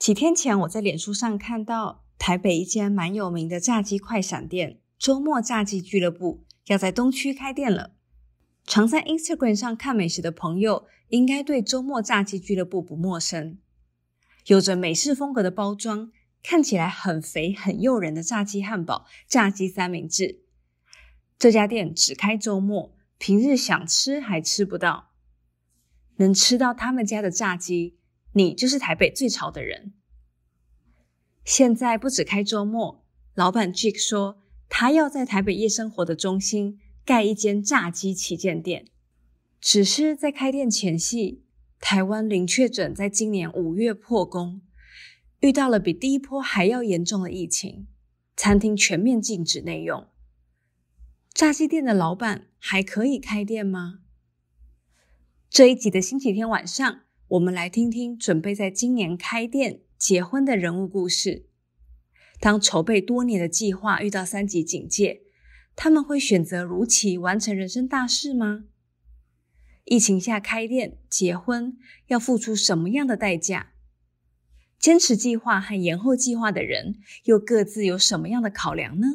几天前，我在脸书上看到台北一间蛮有名的炸鸡快闪店——周末炸鸡俱乐部，要在东区开店了。常在 Instagram 上看美食的朋友，应该对周末炸鸡俱乐部不陌生。有着美式风格的包装，看起来很肥很诱人的炸鸡汉堡、炸鸡三明治。这家店只开周末，平日想吃还吃不到。能吃到他们家的炸鸡，你就是台北最潮的人。现在不止开周末，老板 Jake 说，他要在台北夜生活的中心盖一间炸鸡旗舰店。只是在开店前夕，台湾零确诊在今年五月破功，遇到了比第一波还要严重的疫情，餐厅全面禁止内用。炸鸡店的老板还可以开店吗？这一集的星期天晚上。我们来听听准备在今年开店结婚的人物故事。当筹备多年的计划遇到三级警戒，他们会选择如期完成人生大事吗？疫情下开店结婚要付出什么样的代价？坚持计划和延后计划的人又各自有什么样的考量呢？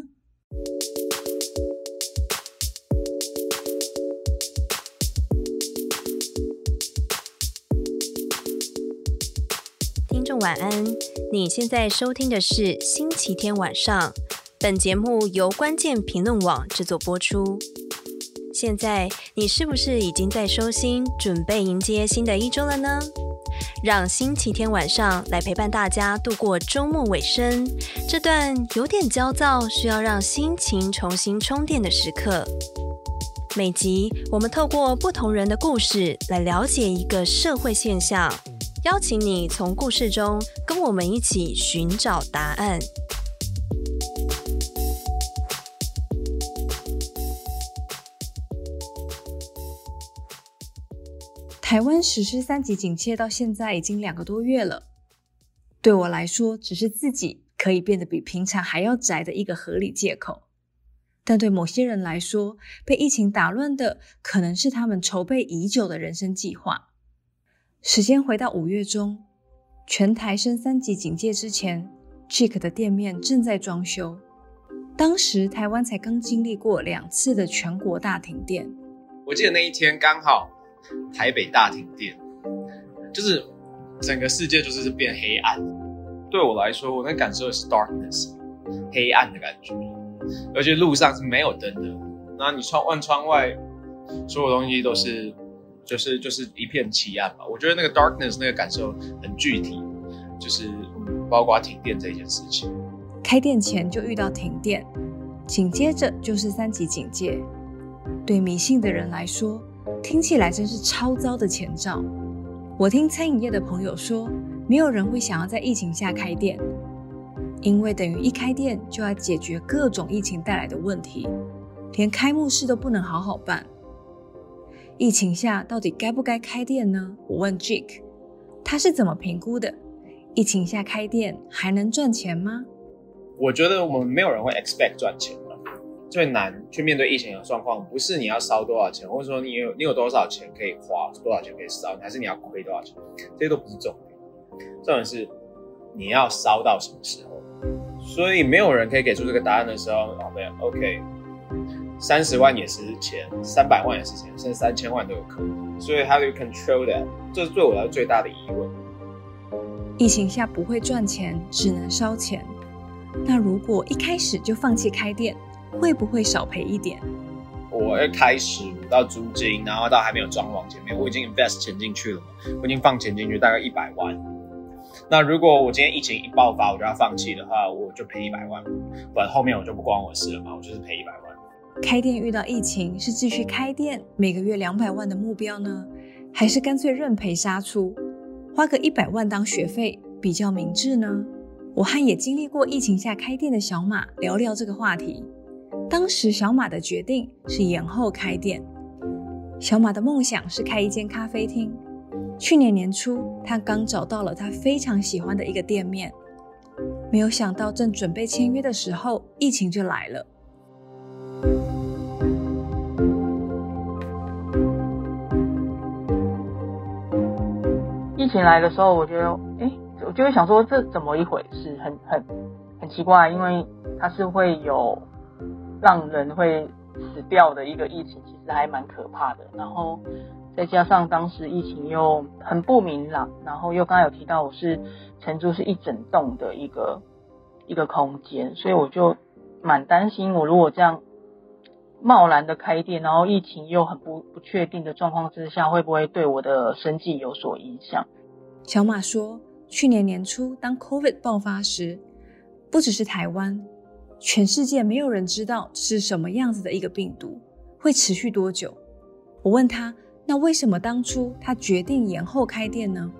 晚安，你现在收听的是星期天晚上。本节目由关键评论网制作播出。现在你是不是已经在收心，准备迎接新的一周了呢？让星期天晚上来陪伴大家度过周末尾声，这段有点焦躁，需要让心情重新充电的时刻。每集我们透过不同人的故事来了解一个社会现象。邀请你从故事中跟我们一起寻找答案。台湾实施三级警戒到现在已经两个多月了，对我来说，只是自己可以变得比平常还要宅的一个合理借口。但对某些人来说，被疫情打乱的可能是他们筹备已久的人生计划。时间回到五月中，全台升三级警戒之前，Jake 的店面正在装修。当时台湾才刚经历过两次的全国大停电。我记得那一天刚好台北大停电，就是整个世界就是变黑暗。对我来说，我那感受的是 darkness，黑暗的感觉，而且路上是没有灯的。那你窗望窗外，所有东西都是。就是就是一片漆暗吧，我觉得那个 darkness 那个感受很具体，就是包括停电这件事情。开店前就遇到停电，紧接着就是三级警戒。对迷信的人来说，听起来真是超糟的前兆。我听餐饮业的朋友说，没有人会想要在疫情下开店，因为等于一开店就要解决各种疫情带来的问题，连开幕式都不能好好办。疫情下到底该不该开店呢？我问 Jake，他是怎么评估的？疫情下开店还能赚钱吗？我觉得我们没有人会 expect 赚钱的。最难去面对疫情的状况，不是你要烧多少钱，或者说你有你有多少钱可以花，多少钱可以烧，还是你要亏多少钱，这些都不是重点。重点是你要烧到什么时候。所以没有人可以给出这个答案的时候，好没有，OK。三十万也是钱，三百万也是钱，甚至三千万都有可能。所以，how do you control that？这是对我来说最大的疑问。疫情下不会赚钱，只能烧钱。那如果一开始就放弃开店，会不会少赔一点？我一开始到租金，然后到还没有装潢前面，我已经 invest 钱进去了嘛，我已经放钱进去大概一百万。那如果我今天疫情一爆发，我就要放弃的话，我就赔一百万。不然后面我就不关我事了嘛，我就是赔一百万。开店遇到疫情，是继续开店，每个月两百万的目标呢，还是干脆认赔杀出，花个一百万当学费比较明智呢？我和也经历过疫情下开店的小马聊聊这个话题。当时小马的决定是延后开店。小马的梦想是开一间咖啡厅。去年年初，他刚找到了他非常喜欢的一个店面，没有想到正准备签约的时候，疫情就来了。疫情来的时候，我觉得，哎，我就会想说这怎么一回事，很很很奇怪，因为它是会有让人会死掉的一个疫情，其实还蛮可怕的。然后再加上当时疫情又很不明朗，然后又刚才有提到我是承租是一整栋的一个一个空间，所以我就蛮担心，我如果这样贸然的开店，然后疫情又很不不确定的状况之下，会不会对我的生计有所影响？小马说，去年年初当 COVID 爆发时，不只是台湾，全世界没有人知道是什么样子的一个病毒，会持续多久。我问他，那为什么当初他决定延后开店呢？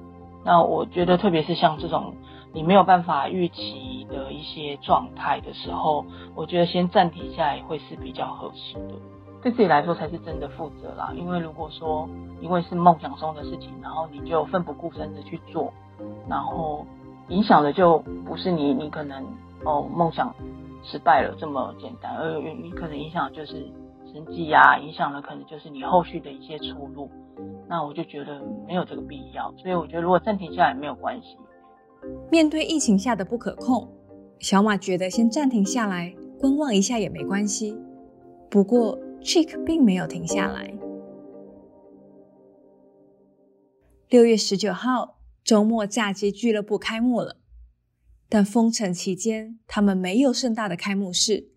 那我觉得，特别是像这种。你没有办法预期的一些状态的时候，我觉得先暂停下来会是比较合适的，对自己来说才是真的负责啦。因为如果说因为是梦想中的事情，然后你就奋不顾身的去做，然后影响的就不是你，你可能哦梦想失败了这么简单，而你可能影响就是生计呀，影响的可能就是你后续的一些出路。那我就觉得没有这个必要，所以我觉得如果暂停下来没有关系。面对疫情下的不可控，小马觉得先暂停下来观望一下也没关系。不过，Chick 并没有停下来。六月十九号，周末炸鸡俱乐部开幕了，但封城期间，他们没有盛大的开幕式，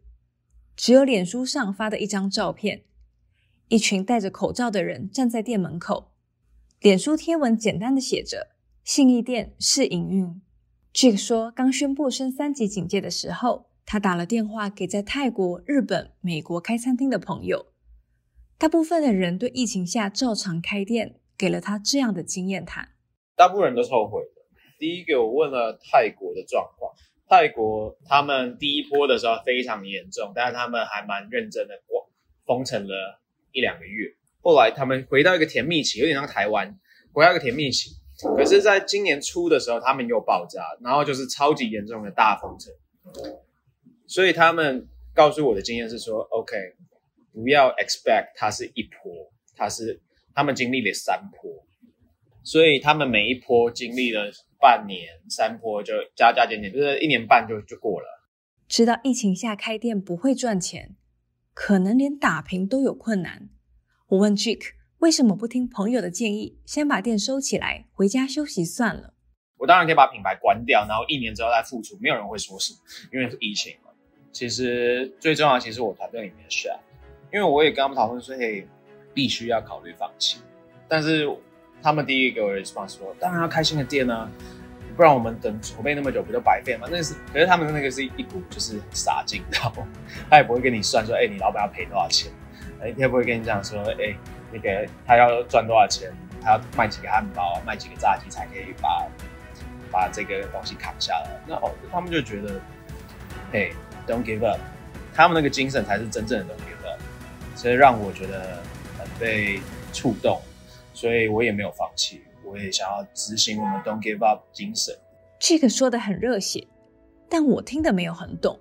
只有脸书上发的一张照片，一群戴着口罩的人站在店门口，脸书贴文简单的写着。信义店试营运。据说，刚宣布升三级警戒的时候，他打了电话给在泰国、日本、美国开餐厅的朋友。大部分的人对疫情下照常开店，给了他这样的经验谈。大部分人都是后悔的。第一个，我问了泰国的状况，泰国他们第一波的时候非常严重，但是他们还蛮认真的，封城了一两个月。后来他们回到一个甜蜜期，有点像台湾，回到一个甜蜜期。可是，在今年初的时候，他们又爆炸，然后就是超级严重的大封城。所以他们告诉我的经验是说，OK，不要 expect 它是一波，它是他们经历了三波，所以他们每一波经历了半年，三波就加加减减，就是一年半就就过了。知道疫情下开店不会赚钱，可能连打平都有困难。我问 Chick。为什么不听朋友的建议，先把店收起来，回家休息算了？我当然可以把品牌关掉，然后一年之后再复出，没有人会说什么，因为是疫情嘛。其实最重要，其实我团队里面的 chef，因为我也跟他们讨论说，嘿，必须要考虑放弃。但是他们第一个 response 说，当然要开心的店啊，不然我们等筹备那么久，不就白费吗？那是，可是他们那个是一股就是傻劲，他也不会跟你算说，哎，你老板要赔多少钱？哎，他也不会跟你讲说，哎。那个他要赚多少钱？他要卖几个汉堡，卖几个炸鸡才可以把把这个东西扛下来？那哦，他们就觉得，嘿，Don't give up，他们那个精神才是真正的 Don't give up，所以让我觉得很被触动，所以我也没有放弃，我也想要执行我们 Don't give up 精神。这个说的很热血，但我听得没有很懂。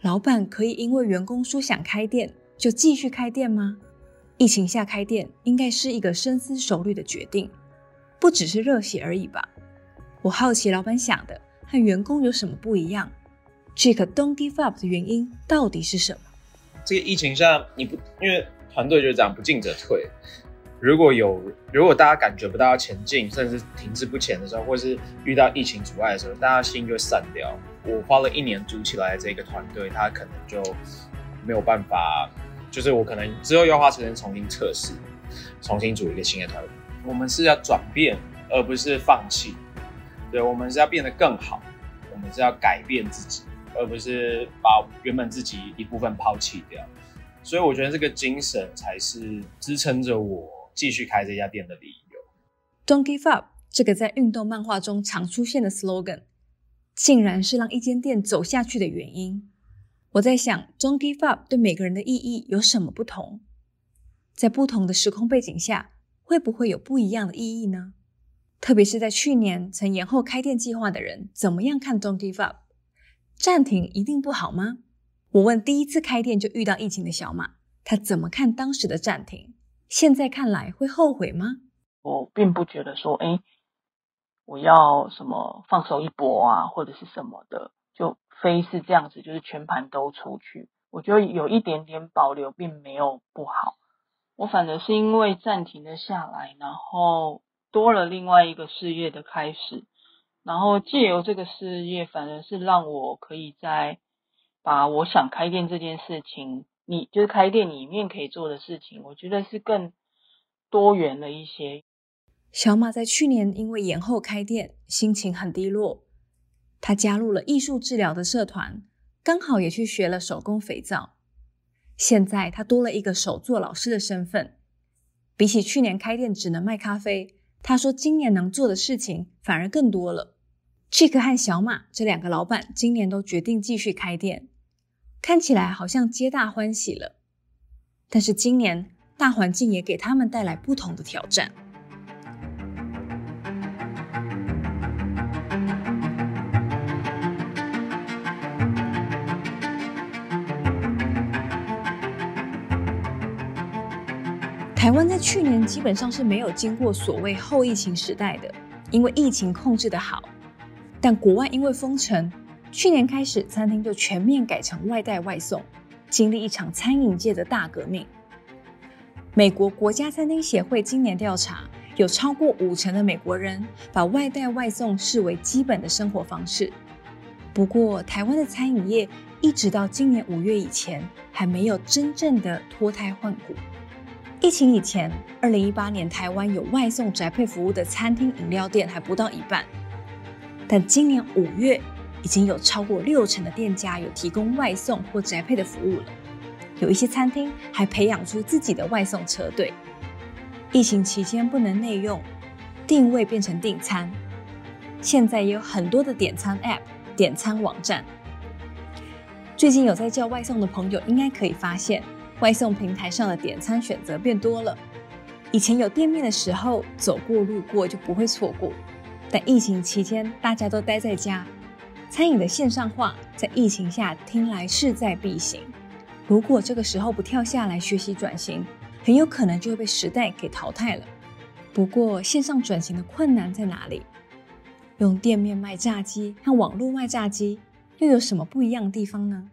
老板可以因为员工说想开店就继续开店吗？疫情下开店应该是一个深思熟虑的决定，不只是热血而已吧？我好奇老板想的和员工有什么不一样？这个 Don't give up 的原因到底是什么？这个疫情下你不，因为团队就是这样，不进则退。如果有，如果大家感觉不到要前进，甚至停滞不前的时候，或是遇到疫情阻碍的时候，大家心就散掉。我花了一年组起来的这个团队，他可能就没有办法。就是我可能之后要花时间重新测试，重新组一个新的团队。我们是要转变，而不是放弃。对，我们是要变得更好，我们是要改变自己，而不是把原本自己一部分抛弃掉。所以我觉得这个精神才是支撑着我继续开这家店的理由。Don't give up，这个在运动漫画中常出现的 slogan，竟然是让一间店走下去的原因。我在想，Don't give up 对每个人的意义有什么不同？在不同的时空背景下，会不会有不一样的意义呢？特别是在去年曾延后开店计划的人，怎么样看 Don't give up？暂停一定不好吗？我问第一次开店就遇到疫情的小马，他怎么看当时的暂停？现在看来会后悔吗？我并不觉得说，哎，我要什么放手一搏啊，或者是什么的，就非是这样子，就是全盘都出去。我觉得有一点点保留，并没有不好。我反而是因为暂停了下来，然后多了另外一个事业的开始，然后借由这个事业，反而是让我可以在把我想开店这件事情，你就是开店里面可以做的事情，我觉得是更多元了一些。小马在去年因为延后开店，心情很低落，他加入了艺术治疗的社团，刚好也去学了手工肥皂。现在他多了一个手作老师的身份，比起去年开店只能卖咖啡，他说今年能做的事情反而更多了。c h i k 和小马这两个老板今年都决定继续开店，看起来好像皆大欢喜了。但是今年大环境也给他们带来不同的挑战。台湾在去年基本上是没有经过所谓后疫情时代的，因为疫情控制得好。但国外因为封城，去年开始餐厅就全面改成外带外送，经历一场餐饮界的大革命。美国国家餐厅协会今年调查，有超过五成的美国人把外带外送视为基本的生活方式。不过，台湾的餐饮业一直到今年五月以前，还没有真正的脱胎换骨。疫情以前，二零一八年台湾有外送宅配服务的餐厅、饮料店还不到一半，但今年五月已经有超过六成的店家有提供外送或宅配的服务了。有一些餐厅还培养出自己的外送车队。疫情期间不能内用，定位变成订餐，现在也有很多的点餐 App、点餐网站。最近有在叫外送的朋友，应该可以发现。外送平台上的点餐选择变多了，以前有店面的时候，走过路过就不会错过。但疫情期间大家都待在家，餐饮的线上化在疫情下听来势在必行。如果这个时候不跳下来学习转型，很有可能就会被时代给淘汰了。不过线上转型的困难在哪里？用店面卖炸鸡和网络卖炸鸡又有什么不一样的地方呢？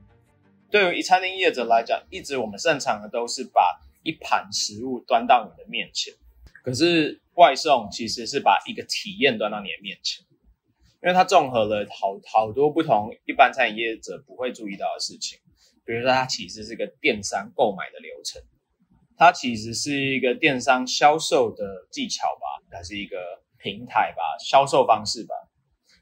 对于餐厅业者来讲，一直我们擅长的都是把一盘食物端到你的面前。可是外送其实是把一个体验端到你的面前，因为它综合了好好多不同一般餐饮业者不会注意到的事情。比如说，它其实是一个电商购买的流程，它其实是一个电商销售的技巧吧，它是一个平台吧，销售方式吧。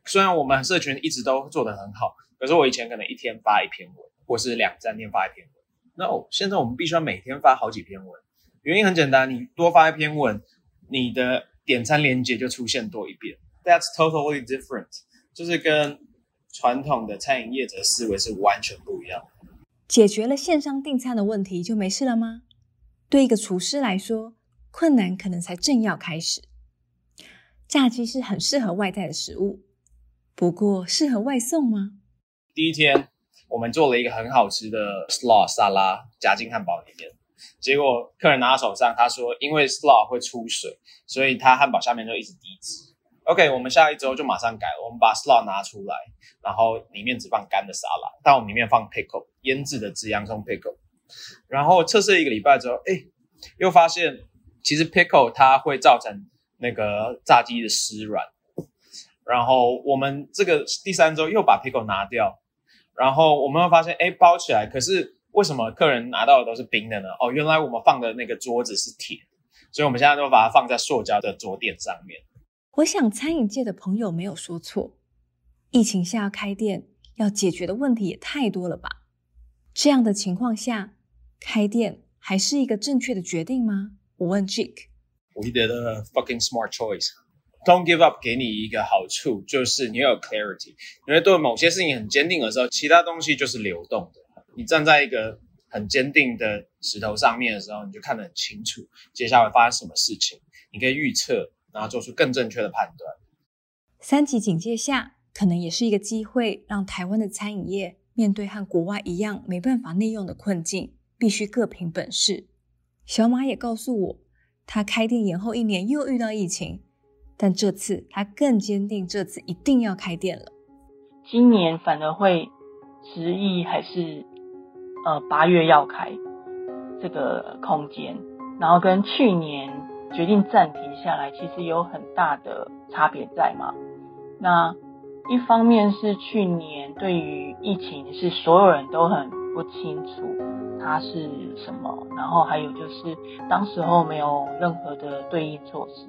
虽然我们社群一直都做得很好，可是我以前可能一天发一篇文。或是两三天发一篇文，那、no, 现在我们必须要每天发好几篇文。原因很简单，你多发一篇文，你的点餐链接就出现多一遍。That's totally different，就是跟传统的餐饮业者思维是完全不一样的。解决了线上订餐的问题就没事了吗？对一个厨师来说，困难可能才正要开始。炸鸡是很适合外带的食物，不过适合外送吗？第一天。我们做了一个很好吃的 slaw 沙拉夹进汉堡里面，结果客人拿到手上，他说因为 slaw 会出水，所以他汉堡下面就一直滴汁。OK，我们下一周就马上改，我们把 slaw 拿出来，然后里面只放干的沙拉，但我们里面放 pickle 腌制的紫洋葱 pickle。然后测试一个礼拜之后，哎，又发现其实 pickle 它会造成那个炸鸡的湿软。然后我们这个第三周又把 pickle 拿掉。然后我们会发现，哎，包起来，可是为什么客人拿到的都是冰的呢？哦，原来我们放的那个桌子是铁，所以我们现在都把它放在塑胶的桌垫上面。我想餐饮界的朋友没有说错，疫情下要开店，要解决的问题也太多了吧？这样的情况下，开店还是一个正确的决定吗？我问 Jake。We did a fucking smart choice. Don't give up 给你一个好处，就是你有 clarity，因为对某些事情很坚定的时候，其他东西就是流动的。你站在一个很坚定的石头上面的时候，你就看得很清楚，接下来发生什么事情，你可以预测，然后做出更正确的判断。三级警戒下，可能也是一个机会，让台湾的餐饮业面对和国外一样没办法内用的困境，必须各凭本事。小马也告诉我，他开店延后一年，又遇到疫情。但这次他更坚定，这次一定要开店了。今年反而会执意还是呃八月要开这个空间，然后跟去年决定暂停下来，其实有很大的差别在嘛。那一方面是去年对于疫情是所有人都很不清楚它是什么，然后还有就是当时候没有任何的对应措施。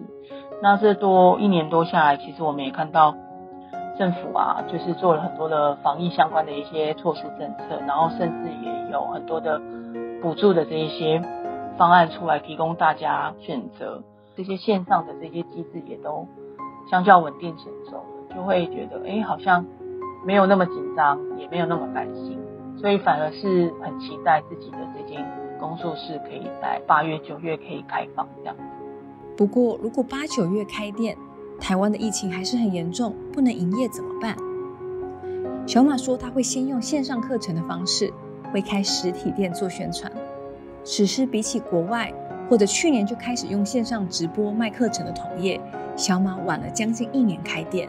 那这多一年多下来，其实我们也看到政府啊，就是做了很多的防疫相关的一些措施政策，然后甚至也有很多的补助的这一些方案出来提供大家选择。这些线上的这些机制也都相较稳定成熟。就会觉得，哎，好像没有那么紧张，也没有那么担心，所以反而是很期待自己的这间工作室可以在八月、九月可以开放这样。不过，如果八九月开店，台湾的疫情还是很严重，不能营业怎么办？小马说，他会先用线上课程的方式，会开实体店做宣传。只是比起国外或者去年就开始用线上直播卖课程的同业，小马晚了将近一年开店。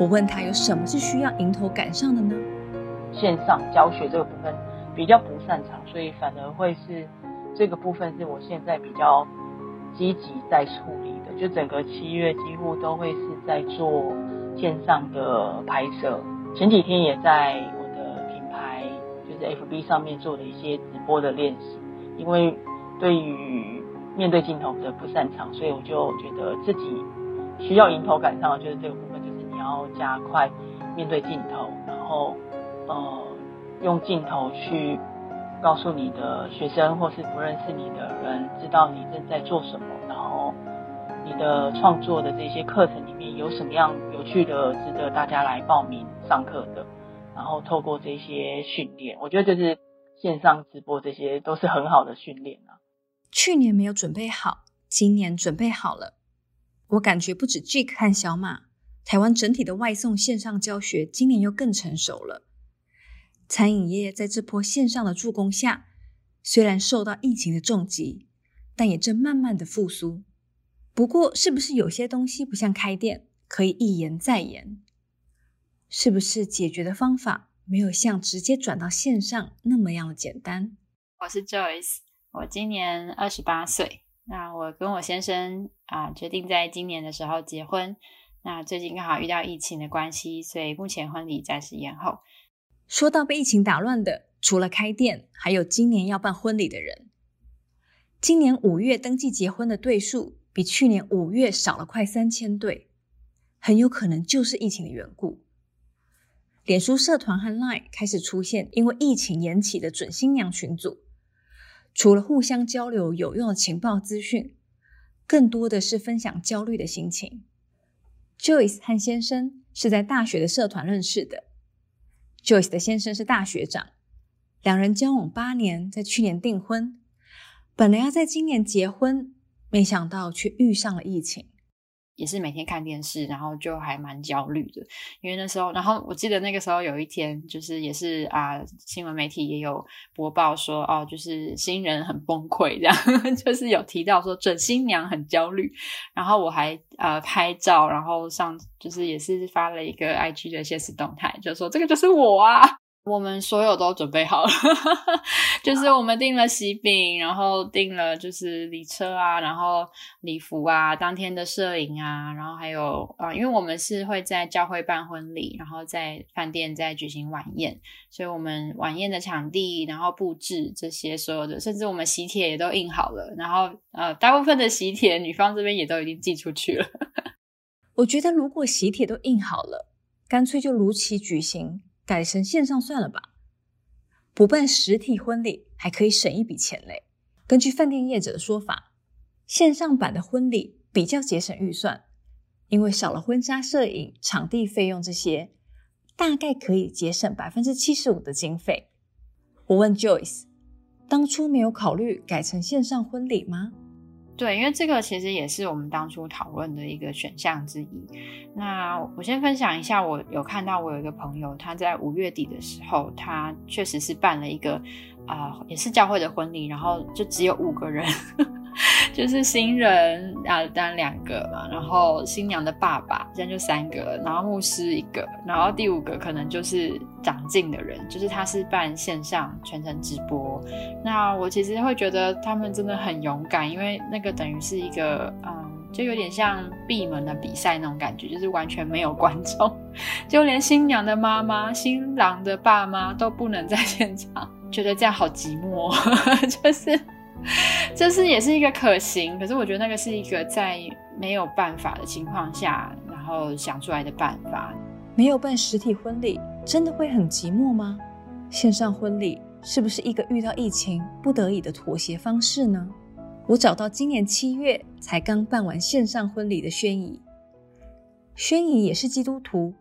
我问他有什么是需要迎头赶上的呢？线上教学这个部分比较不擅长，所以反而会是这个部分是我现在比较积极在处理的。就整个七月几乎都会是在做线上的拍摄，前几天也在我的品牌就是 FB 上面做了一些直播的练习。因为对于面对镜头的不擅长，所以我就觉得自己需要迎头赶上就是这个部分。就是你要加快面对镜头，然后呃用镜头去告诉你的学生或是不认识你的人，知道你正在做什么，然后你的创作的这些课程里面有什么样有趣的、值得大家来报名上课的，然后透过这些训练，我觉得这是线上直播这些都是很好的训练啊。去年没有准备好，今年准备好了。我感觉不止 Jake 和小马。台湾整体的外送线上教学今年又更成熟了。餐饮业在这波线上的助攻下，虽然受到疫情的重击，但也正慢慢的复苏。不过，是不是有些东西不像开店可以一延再延？是不是解决的方法没有像直接转到线上那么样的简单？我是 Joyce，我今年二十八岁。那我跟我先生啊，决定在今年的时候结婚。那最近刚好遇到疫情的关系，所以目前婚礼暂时延后。说到被疫情打乱的，除了开店，还有今年要办婚礼的人。今年五月登记结婚的对数比去年五月少了快三千对，很有可能就是疫情的缘故。脸书社团和 Line 开始出现因为疫情延起的准新娘群组，除了互相交流有用的情报资讯，更多的是分享焦虑的心情。Joyce 和先生是在大学的社团认识的。Joyce 的先生是大学长，两人交往八年，在去年订婚，本来要在今年结婚，没想到却遇上了疫情。也是每天看电视，然后就还蛮焦虑的，因为那时候，然后我记得那个时候有一天，就是也是啊，新闻媒体也有播报说，哦，就是新人很崩溃，这样，就是有提到说准新娘很焦虑，然后我还呃拍照，然后上就是也是发了一个 IG 的现实动态，就说这个就是我啊。我们所有都准备好了，就是我们订了喜饼，然后订了就是礼车啊，然后礼服啊，当天的摄影啊，然后还有啊，因为我们是会在教会办婚礼，然后在饭店再举行晚宴，所以我们晚宴的场地，然后布置这些所有的，甚至我们喜帖也都印好了，然后呃，大部分的喜帖女方这边也都已经寄出去了。我觉得如果喜帖都印好了，干脆就如期举行。改成线上算了吧，不办实体婚礼还可以省一笔钱嘞。根据饭店业者的说法，线上版的婚礼比较节省预算，因为少了婚纱摄影、场地费用这些，大概可以节省百分之七十五的经费。我问 Joyce，当初没有考虑改成线上婚礼吗？对，因为这个其实也是我们当初讨论的一个选项之一。那我先分享一下，我有看到我有一个朋友，他在五月底的时候，他确实是办了一个啊、也是教会的婚礼，然后就只有五个人，就是新人啊，当然两个嘛，然后新娘的爸爸，现在就三个，然后牧师一个，然后第五个可能就是长进的人，就是他是办线上全程直播。那我其实会觉得他们真的很勇敢，因为那个等于是一个嗯。就有点像闭门的比赛那种感觉，就是完全没有观众，就连新娘的妈妈、新郎的爸妈都不能在现场，觉得这样好寂寞，就是 就是也是一个可行，可是我觉得那个是一个在没有办法的情况下，然后想出来的办法。没有办实体婚礼，真的会很寂寞吗？线上婚礼是不是一个遇到疫情不得已的妥协方式呢？我找到今年七月才刚办完线上婚礼的宣仪，宣仪也是基督徒。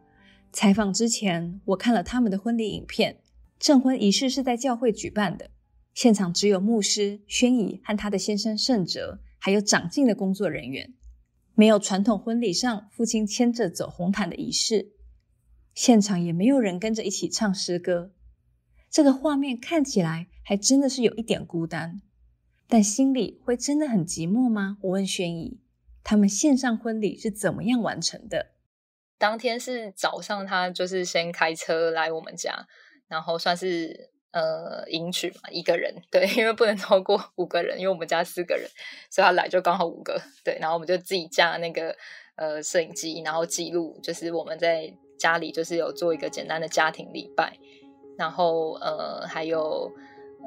采访之前，我看了他们的婚礼影片，证婚仪式是在教会举办的，现场只有牧师、宣仪和他的先生圣哲，还有长进的工作人员，没有传统婚礼上父亲牵着走红毯的仪式，现场也没有人跟着一起唱诗歌，这个画面看起来还真的是有一点孤单。但心里会真的很寂寞吗？我问宣仪，他们线上婚礼是怎么样完成的？当天是早上，他就是先开车来我们家，然后算是呃迎娶嘛，一个人对，因为不能超过五个人，因为我们家四个人，所以他来就刚好五个对，然后我们就自己架那个呃摄影机，然后记录，就是我们在家里就是有做一个简单的家庭礼拜，然后呃还有。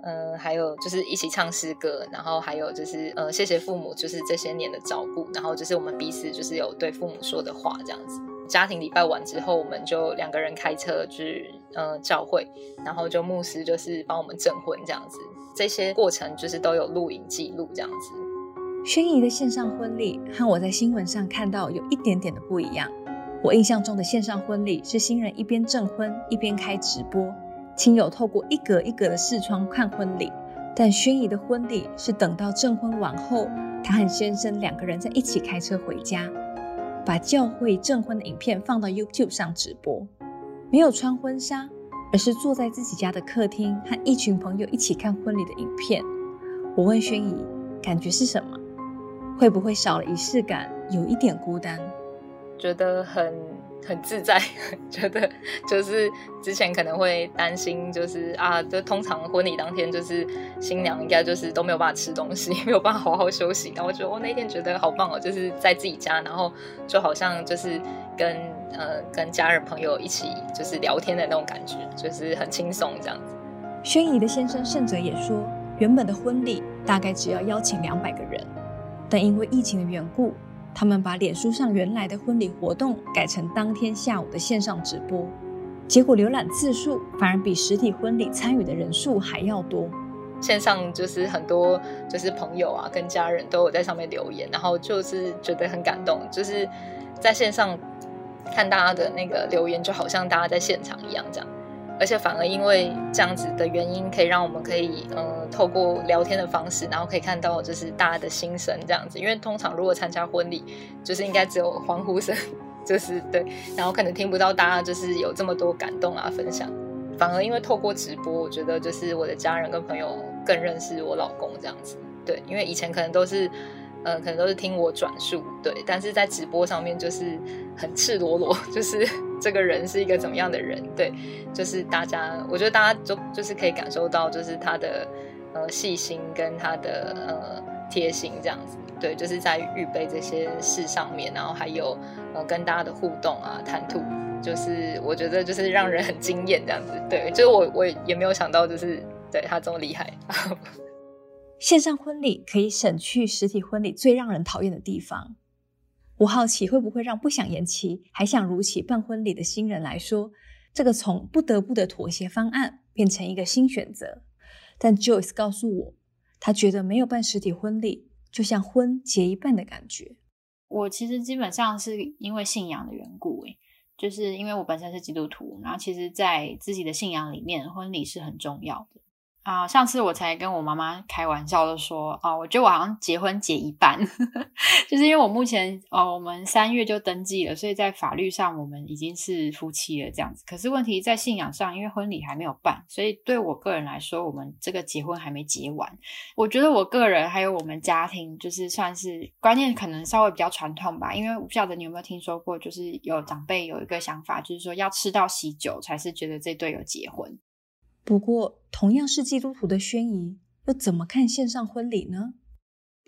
嗯，还有就是一起唱诗歌，然后还有就是呃，谢谢父母，就是这些年的照顾，然后就是我们彼此就是有对父母说的话这样子。家庭礼拜完之后，我们就两个人开车去呃教会，然后就牧师就是帮我们证婚这样子。这些过程就是都有录影记录这样子。宣仪的线上婚礼和我在新闻上看到有一点点的不一样。我印象中的线上婚礼是新人一边证婚一边开直播。亲友透过一格一格的视窗看婚礼，但宣仪的婚礼是等到证婚完后，她和先生两个人在一起开车回家，把教会证婚的影片放到 YouTube 上直播，没有穿婚纱，而是坐在自己家的客厅和一群朋友一起看婚礼的影片。我问宣仪，感觉是什么？会不会少了仪式感，有一点孤单？觉得很。很自在，觉得就是之前可能会担心，就是啊，就通常婚礼当天就是新娘应该就是都没有办法吃东西，没有办法好好休息。然后我觉得我那天觉得好棒哦，就是在自己家，然后就好像就是跟呃跟家人朋友一起就是聊天的那种感觉，就是很轻松这样子。宣仪的先生圣哲也说，原本的婚礼大概只要邀请两百个人，但因为疫情的缘故。他们把脸书上原来的婚礼活动改成当天下午的线上直播，结果浏览次数反而比实体婚礼参与的人数还要多。线上就是很多就是朋友啊跟家人都有在上面留言，然后就是觉得很感动，就是在线上看大家的那个留言，就好像大家在现场一样这样。而且反而因为这样子的原因，可以让我们可以呃透过聊天的方式，然后可以看到就是大家的心声这样子。因为通常如果参加婚礼，就是应该只有欢呼声，就是对，然后可能听不到大家就是有这么多感动啊分享。反而因为透过直播，我觉得就是我的家人跟朋友更认识我老公这样子。对，因为以前可能都是。嗯，可能都是听我转述，对，但是在直播上面就是很赤裸裸，就是这个人是一个怎么样的人，对，就是大家，我觉得大家就就是可以感受到，就是他的呃细心跟他的呃贴心这样子，对，就是在预备这些事上面，然后还有呃跟大家的互动啊谈吐，就是我觉得就是让人很惊艳这样子，对，就是我我也没有想到，就是对他这么厉害。线上婚礼可以省去实体婚礼最让人讨厌的地方。我好奇会不会让不想延期还想如期办婚礼的新人来说，这个从不得不的妥协方案变成一个新选择。但 Joyce 告诉我，他觉得没有办实体婚礼，就像婚结一半的感觉。我其实基本上是因为信仰的缘故，诶，就是因为我本身是基督徒，然后其实在自己的信仰里面，婚礼是很重要的。啊、上次我才跟我妈妈开玩笑的说，啊、我觉得我好像结婚结一半，就是因为我目前，哦、呃，我们三月就登记了，所以在法律上我们已经是夫妻了这样子。可是问题在信仰上，因为婚礼还没有办，所以对我个人来说，我们这个结婚还没结完。我觉得我个人还有我们家庭，就是算是观念可能稍微比较传统吧，因为我不晓得你有没有听说过，就是有长辈有一个想法，就是说要吃到喜酒才是觉得这对有结婚。不过，同样是基督徒的宣仪，又怎么看线上婚礼呢？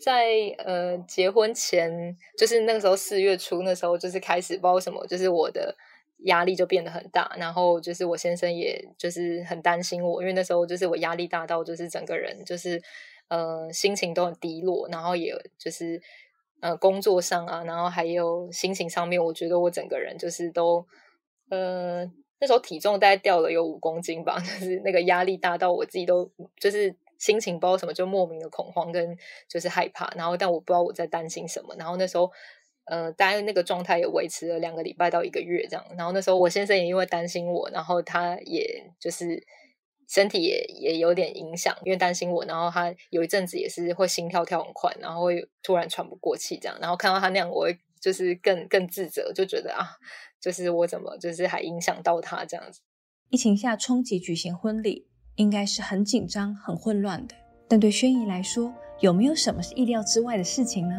在呃结婚前，就是那个时候四月初，那时候就是开始，不知道什么，就是我的压力就变得很大，然后就是我先生也就是很担心我，因为那时候就是我压力大到就是整个人就是呃心情都很低落，然后也就是呃工作上啊，然后还有心情上面，我觉得我整个人就是都呃。那时候体重大概掉了有五公斤吧，就是那个压力大到我自己都就是心情不知道什么，就莫名的恐慌跟就是害怕，然后但我不知道我在担心什么，然后那时候呃，大概那个状态也维持了两个礼拜到一个月这样，然后那时候我先生也因为担心我，然后他也就是身体也也有点影响，因为担心我，然后他有一阵子也是会心跳跳很快，然后会突然喘不过气这样，然后看到他那样，我会就是更更自责，就觉得啊。就是我怎么就是还影响到他这样子？疫情下冲击举行婚礼，应该是很紧张、很混乱的。但对轩怡来说，有没有什么是意料之外的事情呢？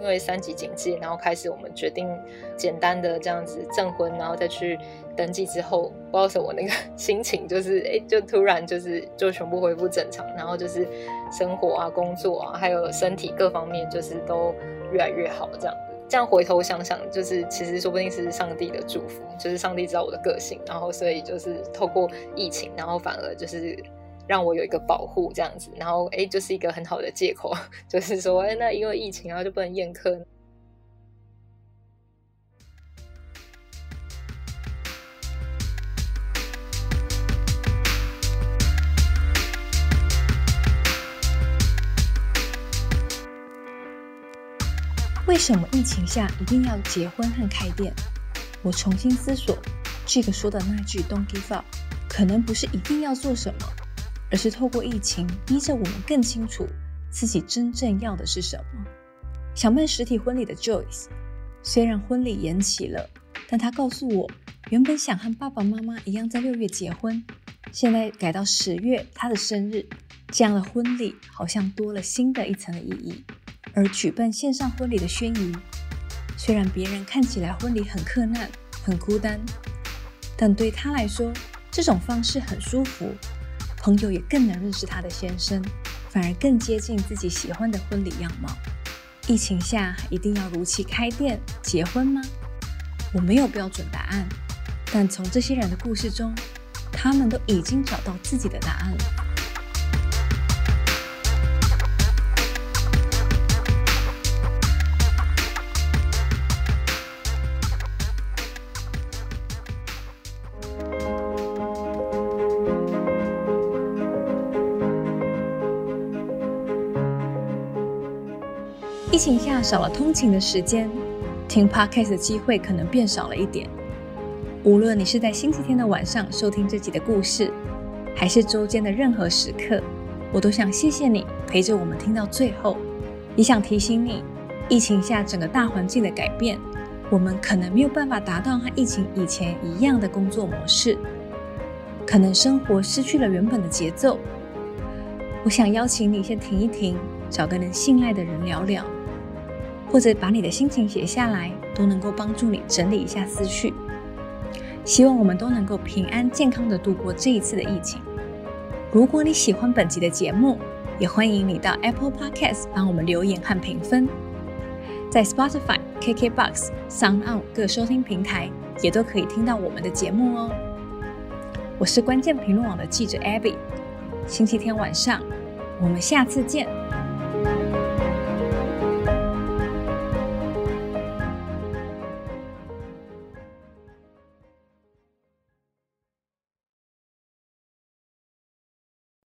因为三级警戒，然后开始我们决定简单的这样子证婚，然后再去登记之后，不知道什么那个 心情就是哎，就突然就是就全部恢复正常，然后就是生活啊、工作啊，还有身体各方面就是都越来越好这样。这样回头想想，就是其实说不定是上帝的祝福，就是上帝知道我的个性，然后所以就是透过疫情，然后反而就是让我有一个保护这样子，然后诶，就是一个很好的借口，就是说，诶，那因为疫情然后就不能宴客。什么疫情下一定要结婚和开店？我重新思索，这个说的那句 “Don't give up”，可能不是一定要做什么，而是透过疫情逼着我们更清楚自己真正要的是什么。想办实体婚礼的 Joyce，虽然婚礼延期了，但她告诉我，原本想和爸爸妈妈一样在六月结婚，现在改到十月，她的生日，这样的婚礼好像多了新的一层的意义。而举办线上婚礼的宣仪，虽然别人看起来婚礼很克难、很孤单，但对她来说，这种方式很舒服。朋友也更能认识她的先生，反而更接近自己喜欢的婚礼样貌。疫情下一定要如期开店结婚吗？我没有标准答案，但从这些人的故事中，他们都已经找到自己的答案了。情下少了通勤的时间，听 Podcast 的机会可能变少了一点。无论你是在星期天的晚上收听这集的故事，还是周间的任何时刻，我都想谢谢你陪着我们听到最后。也想提醒你，疫情下整个大环境的改变，我们可能没有办法达到和疫情以前一样的工作模式，可能生活失去了原本的节奏。我想邀请你先停一停，找个能信赖的人聊聊。或者把你的心情写下来，都能够帮助你整理一下思绪。希望我们都能够平安健康的度过这一次的疫情。如果你喜欢本集的节目，也欢迎你到 Apple Podcast 帮我们留言和评分。在 Spotify、KKBox、SoundOn 各收听平台也都可以听到我们的节目哦。我是关键评论网的记者 Abby。星期天晚上，我们下次见。